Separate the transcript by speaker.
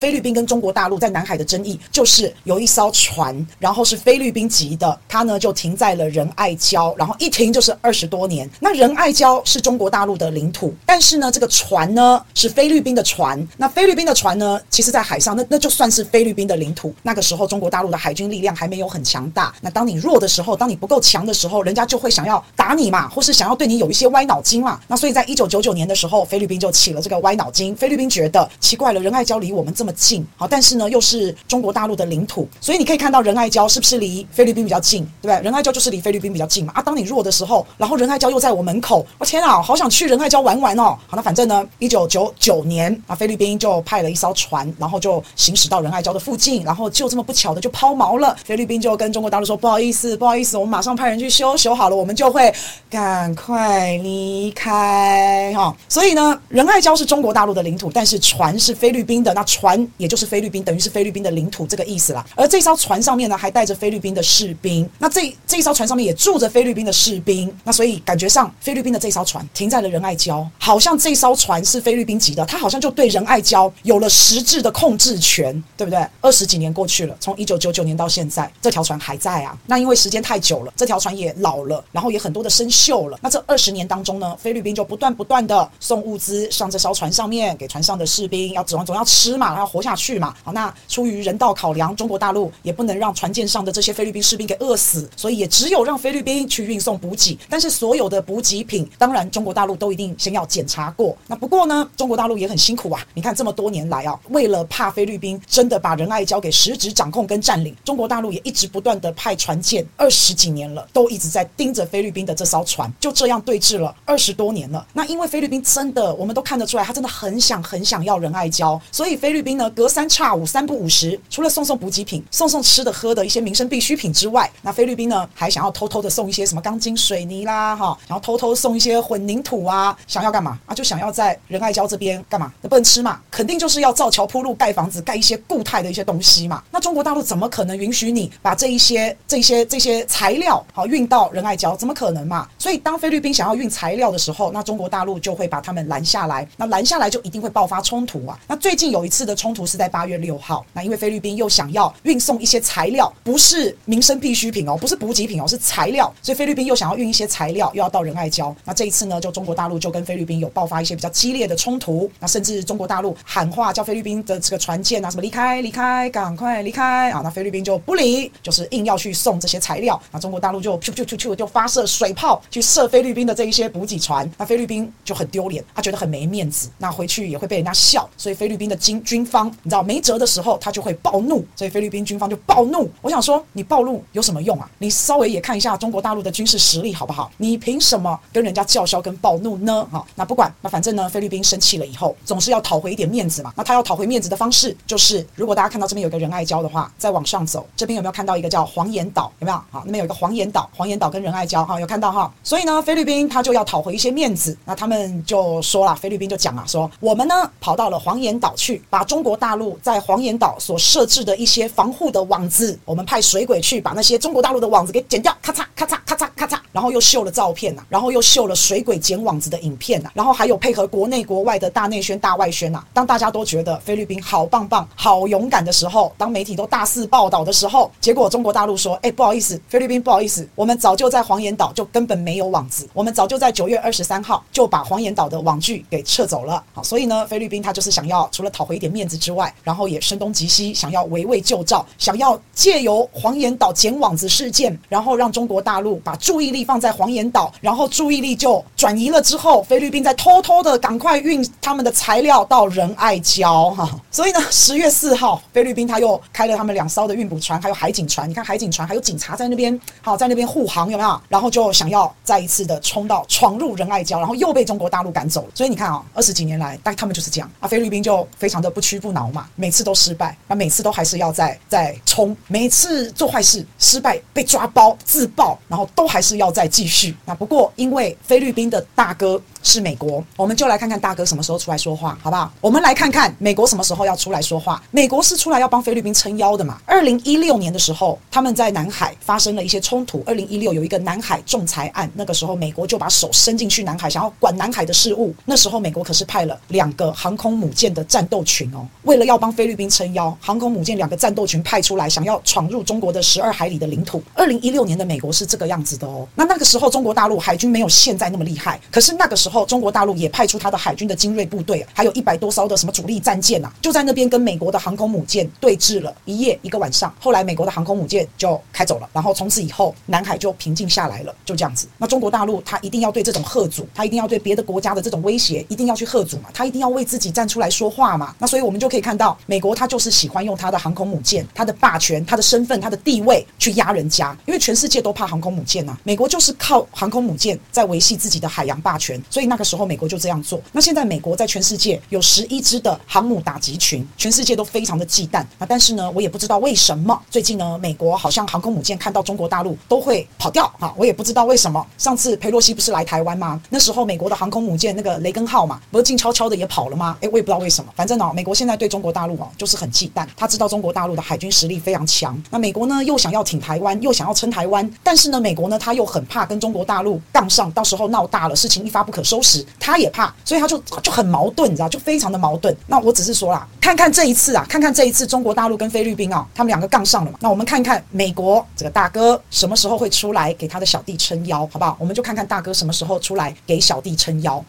Speaker 1: 菲律宾跟中国大陆在南海的争议，就是有一艘船，然后是菲律宾籍的，它呢就停在了仁爱礁，然后一停就是二十多年。那仁爱礁是中国大陆的领土，但是呢，这个船呢是菲律宾的船。那菲律宾的船呢，其实在海上，那那就算是菲律宾的领土。那个时候，中国大陆的海军力量还没有很强大。那当你弱的时候，当你不够强的时候，人家就会想要打你嘛，或是想要对你有一些歪脑筋嘛。那所以在一九九九年的时候，菲律宾就起了这个歪脑筋。菲律宾觉得奇怪了，仁爱礁离我们这么近，好，但是呢，又是中国大陆的领土，所以你可以看到仁爱礁是不是离菲律宾比较近，对不对？仁爱礁就是离菲律宾比较近嘛。啊，当你弱的时候，然后仁爱礁又在我门口，我天啊，好想去仁爱礁玩玩哦。好，那反正呢，一九九九年啊，菲律宾就派了一艘船，然后就行驶到仁爱礁的附近，然后就这么不巧的就抛锚了。菲律宾就跟中国大陆说：“不好意思，不好意思，我们马上派人去修，修好了我们就会赶快离开。”哈，所以呢，仁爱礁是中国大陆的领土，但是船是菲律宾的，那船也就是菲律宾。等于是菲律宾的领土这个意思啦，而这艘船上面呢，还带着菲律宾的士兵。那这这艘船上面也住着菲律宾的士兵。那所以感觉上，菲律宾的这艘船停在了仁爱礁，好像这艘船是菲律宾籍的，它好像就对仁爱礁有了实质的控制权，对不对？二十几年过去了，从一九九九年到现在，这条船还在啊。那因为时间太久了，这条船也老了，然后也很多的生锈了。那这二十年当中呢，菲律宾就不断不断的送物资上这艘船上面，给船上的士兵，要指望总要吃嘛，然后活下去嘛。好，那出于人道考量，中国大陆也不能让船舰上的这些菲律宾士兵给饿死，所以也只有让菲律宾去运送补给。但是所有的补给品，当然中国大陆都一定先要检查过。那不过呢，中国大陆也很辛苦啊。你看这么多年来啊，为了怕菲律宾真的把仁爱礁给实质掌控跟占领，中国大陆也一直不断的派船舰，二十几年了，都一直在盯着菲律宾的这艘船，就这样对峙了二十多年了。那因为菲律宾真的，我们都看得出来，他真的很想很想要仁爱礁，所以菲律宾呢，隔三差五、三不五时，除了送送补给品、送送吃的喝的一些民生必需品之外，那菲律宾呢，还想要偷偷的送一些什么钢筋水泥啦，哈，然后偷偷送一些混凝土啊，想要干嘛啊？就想要在仁爱礁这边干嘛？那不能吃嘛，肯定就是要造桥铺路、盖房子、盖一些固态的一些东西嘛。那中国大陆怎么可能允许你把这一些、这些、这些材料好运到仁爱礁？怎么可能嘛？所以当菲律宾想要运材料的时候，那中国大陆就会把他们拦下来。那拦下来就一定会爆发冲突啊。那最近有一次的冲冲突是在八月六号，那因为菲律宾又想要运送一些材料，不是民生必需品哦，不是补给品哦，是材料。所以菲律宾又想要运一些材料，又要到仁爱礁。那这一次呢，就中国大陆就跟菲律宾有爆发一些比较激烈的冲突。那甚至中国大陆喊话叫菲律宾的这个船舰啊，什么离开离开，赶快离开啊！那菲律宾就不理，就是硬要去送这些材料。那中国大陆就咻咻咻咻就发射水炮去射菲律宾的这一些补给船。那菲律宾就很丢脸，他觉得很没面子。那回去也会被人家笑。所以菲律宾的军军方，你知道没辙的时候，他就会暴怒。所以菲律宾军方就暴怒，我想说，你暴怒有什么用啊？你稍微也看一下中国大陆的军事实力好不好？你凭什么跟人家叫嚣跟暴怒呢？哈，那不管，那反正呢，菲律宾生气了以后，总是要讨回一点面子嘛。那他要讨回面子的方式，就是如果大家看到这边有个仁爱礁的话，再往上走，这边有没有看到一个叫黄岩岛？有没有？好，那边有一个黄岩岛，黄岩岛跟仁爱礁，哈，有看到哈。所以呢，菲律宾他就要讨回一些面子。那他们就说了，菲律宾就讲啊，说我们呢跑到了黄岩岛去，把中国中国大陆在黄岩岛所设置的一些防护的网子，我们派水鬼去把那些中国大陆的网子给剪掉，咔嚓咔嚓咔嚓咔嚓，然后又秀了照片呐，然后又秀了水鬼剪网子的影片呐，然后还有配合国内国外的大内宣大外宣呐。当大家都觉得菲律宾好棒棒、好勇敢的时候，当媒体都大肆报道的时候，结果中国大陆说：“哎，不好意思，菲律宾不好意思，我们早就在黄岩岛就根本没有网子，我们早就在九月二十三号就把黄岩岛的网具给撤走了。”好，所以呢，菲律宾他就是想要除了讨回一点面子之外，然后也声东击西，想要围魏救赵，想要借由黄岩岛剪网子事件，然后让中国大陆把注意力放在黄岩岛，然后注意力就转移了之后，菲律宾在偷偷的赶快运他们的材料到仁爱礁哈。所以呢，十月四号，菲律宾他又开了他们两艘的运补船，还有海警船。你看海警船还有警察在那边，好在那边护航，有没有？然后就想要再一次的冲到闯入仁爱礁，然后又被中国大陆赶走了。所以你看啊，二十几年来，大概他们就是这样啊。菲律宾就非常的不屈不挠嘛，每次都失败，那每次都还是要再再冲，每次做坏事失败被抓包自爆，然后都还是要再继续。那不过因为菲律宾的大哥是美国。我们就来看看大哥什么时候出来说话，好不好？我们来看看美国什么时候要出来说话。美国是出来要帮菲律宾撑腰的嘛？二零一六年的时候，他们在南海发生了一些冲突。二零一六有一个南海仲裁案，那个时候美国就把手伸进去南海，想要管南海的事务。那时候美国可是派了两个航空母舰的战斗群哦，为了要帮菲律宾撑腰，航空母舰两个战斗群派出来，想要闯入中国的十二海里的领土。二零一六年的美国是这个样子的哦。那那个时候中国大陆海军没有现在那么厉害，可是那个时候中国大陆也派出他的海军的精锐部队，还有一百多艘的什么主力战舰呐，就在那边跟美国的航空母舰对峙了一夜一个晚上。后来美国的航空母舰就开走了，然后从此以后南海就平静下来了，就这样子。那中国大陆他一定要对这种贺阻，他一定要对别的国家的这种威胁，一定要去贺阻嘛，他一定要为自己站出来说话嘛。那所以我们就可以看到，美国他就是喜欢用他的航空母舰、他的霸权、他的身份、他的地位去压人家，因为全世界都怕航空母舰呐。美国就是靠航空母舰在维系自己的海洋霸权，所以那个时候美国就这样做。那现在美国在全世界有十一支的航母打击群，全世界都非常的忌惮啊。但是呢，我也不知道为什么最近呢，美国好像航空母舰看到中国大陆都会跑掉啊。我也不知道为什么。上次裴洛西不是来台湾吗？那时候美国的航空母舰那个雷根号嘛，不是静悄悄的也跑了吗？诶，我也不知道为什么。反正哦，美国现在对中国大陆哦就是很忌惮，他知道中国大陆的海军实力非常强。那美国呢又想要挺台湾，又想要撑台湾，但是呢，美国呢他又很怕跟中国大陆杠上，到时候闹大了，事情一发不可收拾，他也怕，所以他就就很矛盾，你知道，就非常的矛盾。那我只是说啦，看看这一次啊，看看这一次中国大陆跟菲律宾啊，他们两个杠上了嘛。那我们看看美国这个大哥什么时候会出来给他的小弟撑腰，好不好？我们就看看大哥什么时候出来给小弟撑腰。